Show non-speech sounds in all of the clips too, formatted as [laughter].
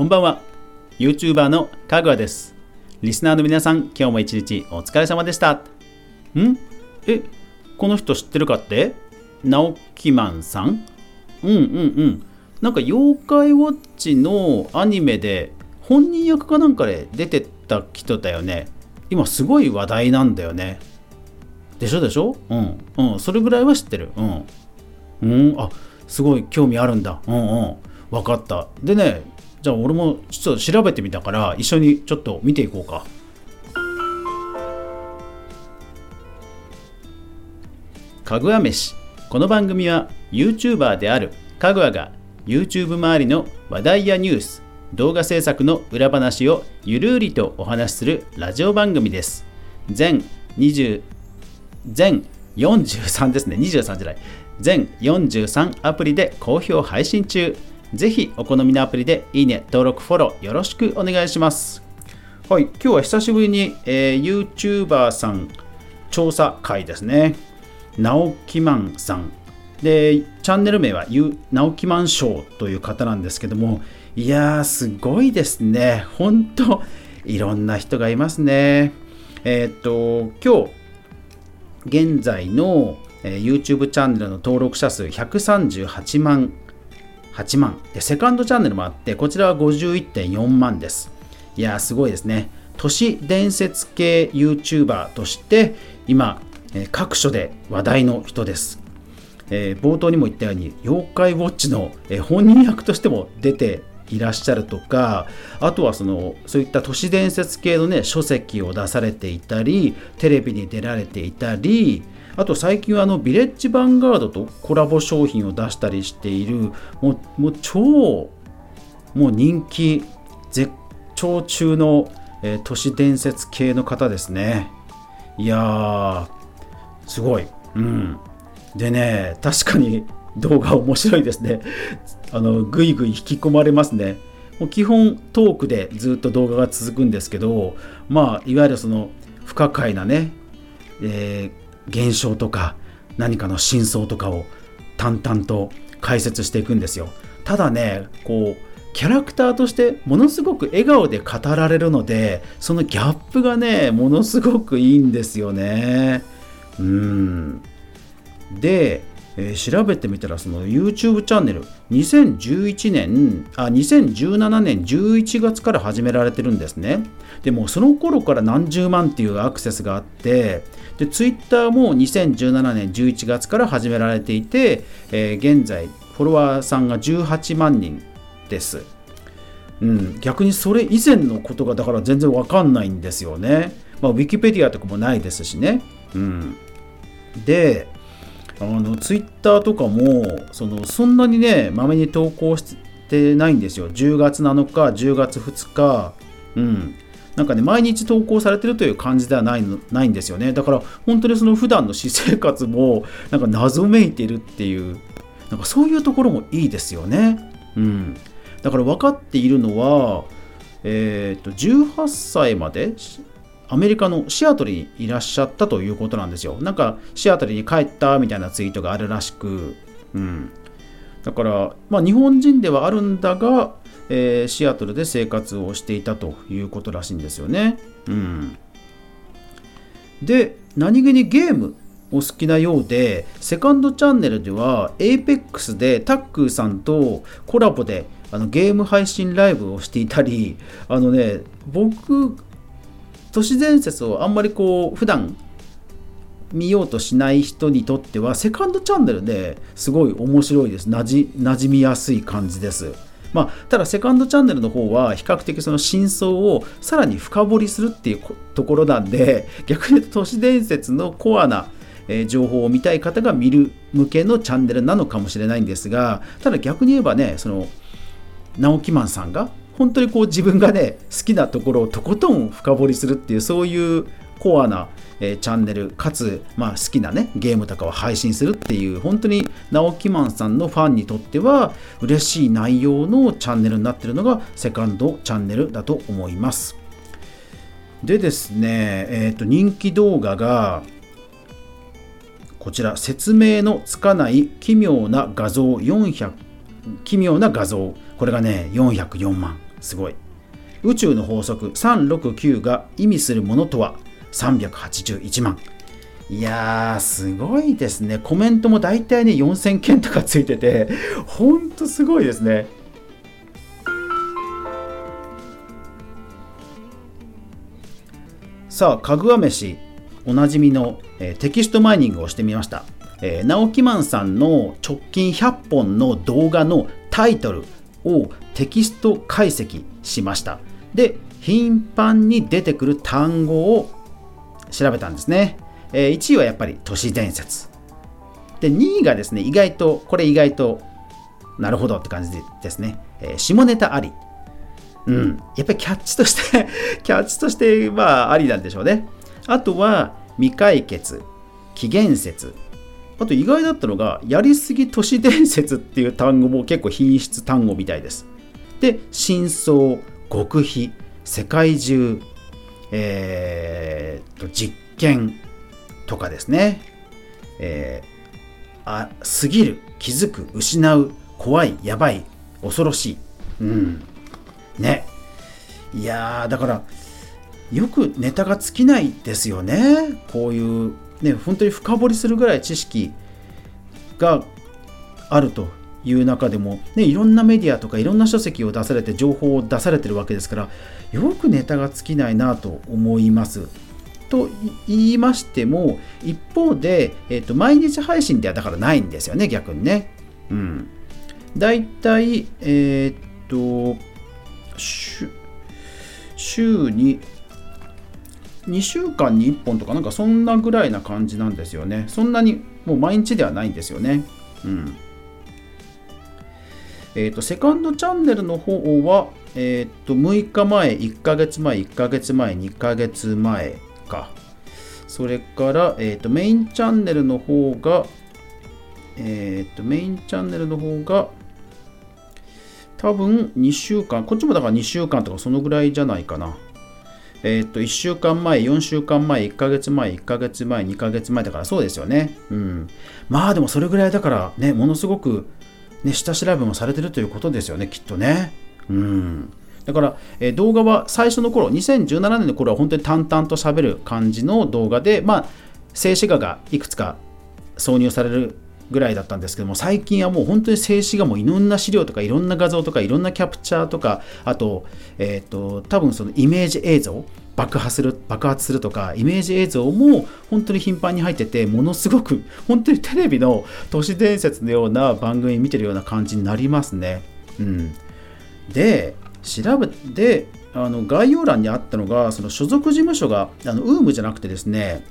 こんばんは。YouTuber のかぐわです。リスナーの皆さん今日も一日お疲れ様でした。ん？えこの人知ってるかって？直木マンさん？うんうんうん。なんか妖怪ウォッチのアニメで本人役かなんかで出てた人だよね。今すごい話題なんだよね。でしょでしょ？うん。うん。それぐらいは知ってる。うん。うん。あすごい興味あるんだ。うんうん。分かった。でねじゃあ俺もちょっと調べてみたから一緒にちょっと見ていこうか。かぐわ飯。この番組は YouTuber であるかぐわが YouTube 周りの話題やニュース動画制作の裏話をゆるりとお話しするラジオ番組です。全20全43ですね。23じゃない。全43アプリで好評配信中。ぜひお好みのアプリでいいね登録フォローよろしくお願いします。はい今日は久しぶりに、えー、YouTuber さん調査会ですね。直木マンさん。でチャンネル名は直木マンショーという方なんですけどもいやーすごいですね。本当いろんな人がいますね。えー、っと今日現在の、えー、YouTube チャンネルの登録者数138万8万。でセカンドチャンネルもあってこちらは51.4万です。いやすごいですね。都市伝説系 YouTuber として今各所で話題の人です、えー、冒頭にも言ったように妖怪ウォッチのえ本人役としても出ていらっしゃるとかあとはそのそういった都市伝説系のね書籍を出されていたりテレビに出られていたりあと最近はあのビレッジヴァンガードとコラボ商品を出したりしているもうもう超もう人気絶頂中の、えー、都市伝説系の方ですね。いやーすごい。うん。でね確かに動画面白いですね。あのぐいぐい引き込まれますね。もう基本トークでずっと動画が続くんですけどまあいわゆるその不可解なね、えー、現象とか何かの真相とかを淡々と解説していくんですよ。ただねこうキャラクターとしてものすごく笑顔で語られるのでそのギャップがねものすごくいいんですよね。うん。でえー、調べてみたらその YouTube チャンネル2011年あ2017年11月から始められてるんですね。でもその頃から何十万っていうアクセスがあってで Twitter も2017年11月から始められていて、えー、現在フォロワーさんが18万人です。うん、逆にそれ以前のことがだから全然わかんないんですよね。まあ、ウィキペディアとかもないですしね。うん、で、あのツイッターとかもそのそんなにねまめに投稿してないんですよ。10月7日10月2日。うん。なんかね毎日投稿されてるという感じではないないんですよね。だから本当にその普段の私生活もなんか謎めいてるっていうなんかそういうところもいいですよね。うん。だから分かっているのはえっ、と18歳までアメリカのシアトルにいらっしゃったということなんですよ。なんかシアトルに帰ったみたいなツイートがあるらしく、うん、だから、まあ、日本人ではあるんだが、えー、シアトルで生活をしていたということらしいんですよね。うん、で、何気にゲームお好きなようで、セカンドチャンネルでは APEX でタックーさんとコラボであのゲーム配信ライブをしていたり、あのね、僕都市伝説をあんまりこう普段見ようとしない人にとってはセカンドチャンネルですごい面白いです。なじ馴染みやすい感じです。まあ、ただセカンドチャンネルの方は比較的その真相をさらに深掘りするっていうところなんで [laughs] 逆に言うと都市伝説のコアな情報を見たい方が見る向けのチャンネルなのかもしれないんですがただ逆に言えばねその直木マンさんが本当にこう自分がね好きなところをとことん深掘りするっていうそういうコアな、えー、チャンネルかつ、まあ、好きなねゲームとかを配信するっていう本当に直木マンさんのファンにとっては嬉しい内容のチャンネルになってるのがセカンドチャンネルだと思います。でですね、えー、と人気動画がこちら説明のつかない奇妙な画像400奇妙な画像。これがね404万。すごい。宇宙の法則369が意味するものとは？381万。いやーすごいですね。コメントも大体ね4000件とかついててほんとすごいですね。さあかぐわ飯おなじみの、えー、テキストマイニングをしてみました。えー、直木マンさんの直近100本の動画のタイトルをテキスト解析しました。で頻繁に出てくる単語を調べたんですね、えー、1位はやっぱり都市伝説。で2位がですね意外とこれ意外となるほどって感じですね、えー、下ネタあり。うん。やっぱりキャッチとして [laughs] キャッチとしてまあありなんでしょうね。あとは未解決。起源説。あと意外だったのが、やりすぎ都市伝説っていう単語も結構品質単語みたいです。で、真相、極秘、世界中、えー、と実験とかですね。えー、あ、過ぎる、気づく、失う、怖い、やばい、恐ろしい。うん。ね。いやー、だから、よくネタが尽きないですよね。こういうね、本当に深掘りするぐらい知識があるという中でも、ね、いろんなメディアとかいろんな書籍を出されて情報を出されてるわけですからよくネタが尽きないなと思います。と言いましても一方で、えーと、毎日配信ではだからないんですよね逆にね。うん。だいたいえっ、と週に2週間に1本とかなんかそんなぐらいな感じなんですよね。そんなにもう毎日ではないんですよね。うん。えっ、ー、と、セカンドチャンネルの方は、えっ、ー、と、6日前、1ヶ月前、1ヶ月前、2ヶ月前か。それから、えっ、と、メインチャンネルの方が、えっ、と、メインチャンネルの方が、多分2週間、こっちもだから2週間とかそのぐらいじゃないかな。えー、っと、1週間前、4週間前、1ヶ月前、1ヶ月前、2ヶ月前だからそうですよね。うん。まあでもそれぐらいだからね、ものすごく、ね、下調べもされてるということですよね、きっとね。うん。だから、え、動画は最初の頃、2017年の頃は本当に淡々と喋る感じの動画で、まあ、静止画がいくつか挿入されるぐらいだったんですけども最近はもう本当に静止画もいろんな資料とかいろんな画像とかいろんなキャプチャーとかあと,、えーと、多分そのイメージ映像爆破する爆発するとかイメージ映像も本当に頻繁に入っててものすごく本当にテレビの都市伝説のような番組見てるような感じになりますね。うん、で調べてあの概要欄にあったのがその所属事務所があの UM じゃなくてですね、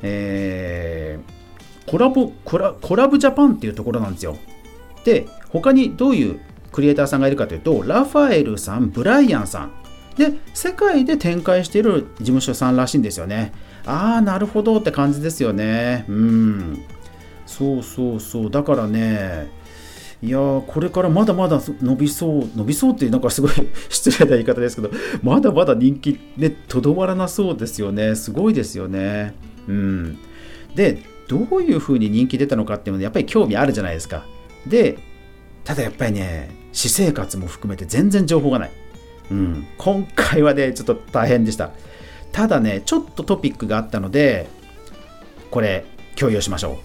えーコラボコラコラブジャパンっていうところなんですよ。で、他にどういうクリエイターさんがいるかというと、ラファエルさん、ブライアンさん。で、世界で展開している事務所さんらしいんですよね。ああ、なるほどって感じですよね。うん。そうそうそう。だからね、いやーこれからまだまだ伸びそう、伸びそうっていうなんかすごい [laughs] 失礼な言い方ですけど、まだまだ人気ね、とどまらなそうですよね。すごいですよね。うん。で、どういう風に人気出たのかっていうのでやっぱり興味あるじゃないですか。で、ただやっぱりね、私生活も含めて全然情報がない。うん、今回はね、ちょっと大変でした。ただね、ちょっとトピックがあったので、これ、共有しましょう。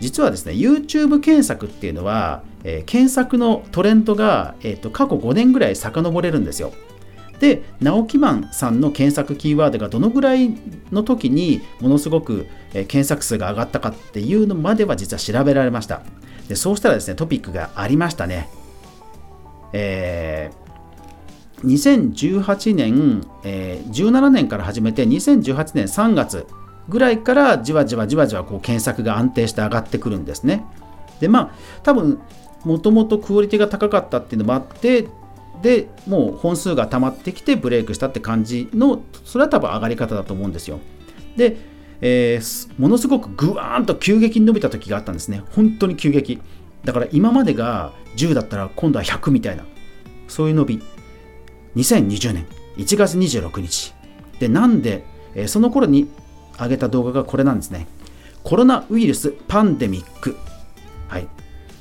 実はですね、YouTube 検索っていうのは、えー、検索のトレンドが、えーと過去5年ぐらい遡れるんですよ。で直木マンさんの検索キーワードがどのぐらいの時にものすごく検索数が上がったかっていうのまでは実は調べられましたでそうしたらですねトピックがありましたねえー、2018年、えー、17年から始めて2018年3月ぐらいからじわじわじわじわこう検索が安定して上がってくるんですね。でまあ多分もともとクオリティが高かったっていうのもあってでもう本数が溜まってきてブレイクしたって感じのそれは多分上がり方だと思うんですよ。で、えー、ものすごくグワーンと急激に伸びた時があったんですね。本当に急激。だから今までが10だったら今度は100みたいなそういう伸び。2020年1月26日。でなんで、えー、その頃に上げた動画がこれなんですね。コロナウイルスパンデミック。はい。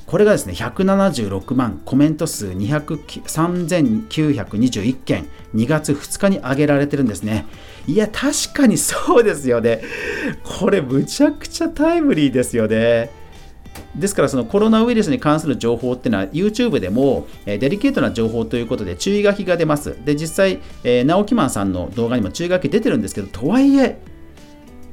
これがですね176万コメント数3921件2月2日に上げられてるんですね。いや確かにそうですよね。これむちゃくちゃタイムリーですよね。ですからそのコロナウイルスに関する情報っていうのは YouTube でも、デリケートな情報ということで注意書きが出ます。で、実際、えー、直木マンさんの動画にも注意書き出てるんですけど、とはいえ、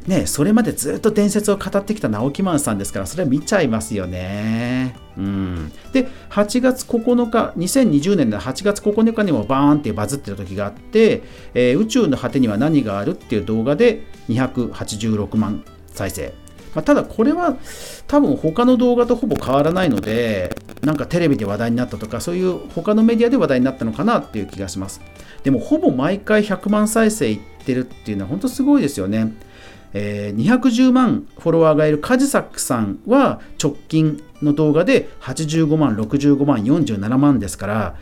ね、それまでずっと伝説を語ってきた直木マンさんですからそれは見ちゃいますよね。うん、で8月9日2020年の8月9日にもバーンってバズってる時があって、えー、宇宙の果てには何があるっていう動画で286万再生。まあ、ただこれは多分他の動画とほぼ変わらないのでなんかテレビで話題になったとかそういう他のメディアで話題になったのかなっていう気がします。でもほぼ毎回100万再生いってるっていうのは本当すごいですよね。えー、210万フォロワーがいるカジサックさんは直近の動画で85万、65万、47万ですから、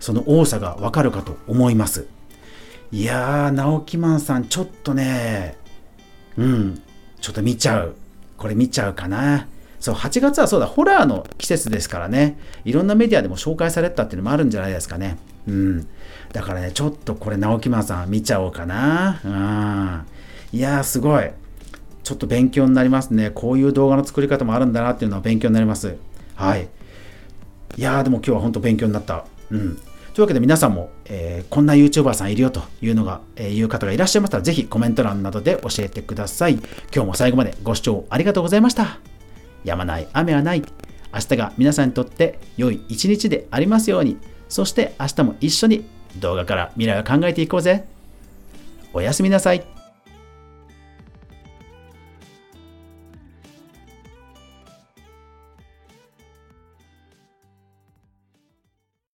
その多さがわかるかと思います。いやー、直木マンさん、ちょっとね、うん、ちょっと見ちゃう。これ見ちゃうかな。そう、8月はそうだ、ホラーの季節ですからね、いろんなメディアでも紹介されたっていうのもあるんじゃないですかね。うん。だからね、ちょっとこれ、直木マンさん見ちゃおうかな。うん。いやーすごいちょっと勉強になりますねこういう動画の作り方もあるんだなっていうのは勉強になりますはいいやーでも今日は本当勉強になったうんというわけで皆さんも、えー、こんな YouTuber さんいるよというのが、えー、いう方がいらっしゃいましたら、ぜひコメント欄などで教えてください。今日も最後までご視聴ありがとうございました。やまない雨はない。明日が皆さんにとって良い一日でありますように。そして明日も一緒に動画から未来を考えていこうぜ。おやすみなさい。